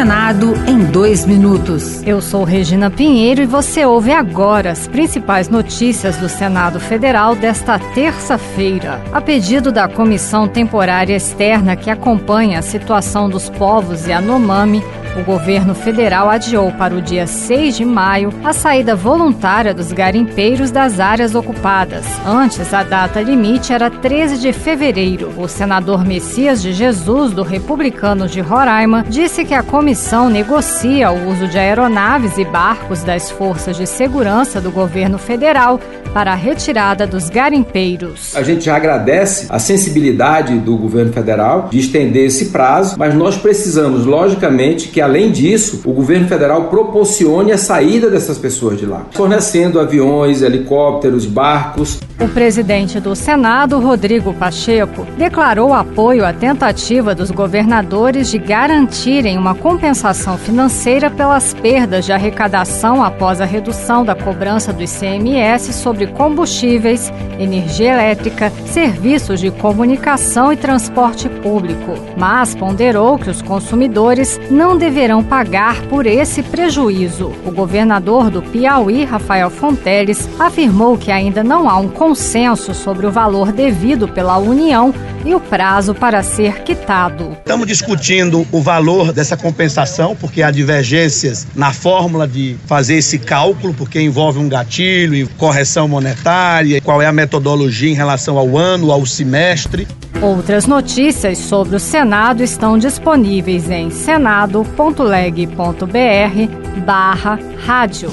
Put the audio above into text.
Senado em dois minutos. Eu sou Regina Pinheiro e você ouve agora as principais notícias do Senado Federal desta terça-feira. A pedido da Comissão Temporária Externa que acompanha a situação dos povos Yanomami, o governo federal adiou para o dia 6 de maio a saída voluntária dos garimpeiros das áreas ocupadas. Antes, a data limite era 13 de fevereiro. O senador Messias de Jesus, do Republicanos de Roraima, disse que a comissão negocia o uso de aeronaves e barcos das forças de segurança do governo federal para a retirada dos garimpeiros. A gente já agradece a sensibilidade do governo federal de estender esse prazo, mas nós precisamos, logicamente, que além disso, o governo federal proporcione a saída dessas pessoas de lá, fornecendo aviões, helicópteros, barcos. O presidente do Senado, Rodrigo Pacheco, declarou apoio à tentativa dos governadores de garantirem uma compensação financeira pelas perdas de arrecadação após a redução da cobrança do ICMS sobre combustíveis, energia elétrica, serviços de comunicação e transporte público. Mas ponderou que os consumidores não deverão pagar por esse prejuízo. O governador do Piauí, Rafael Fonteles, afirmou que ainda não há um consenso sobre o valor devido pela União e o prazo para ser quitado. Estamos discutindo o valor dessa compensação, porque há divergências na fórmula de fazer esse cálculo, porque envolve um gatilho e correção monetária, qual é a metodologia em relação ao ano, ao semestre. Outras notícias sobre o Senado estão disponíveis em senado.leg.br barra rádio.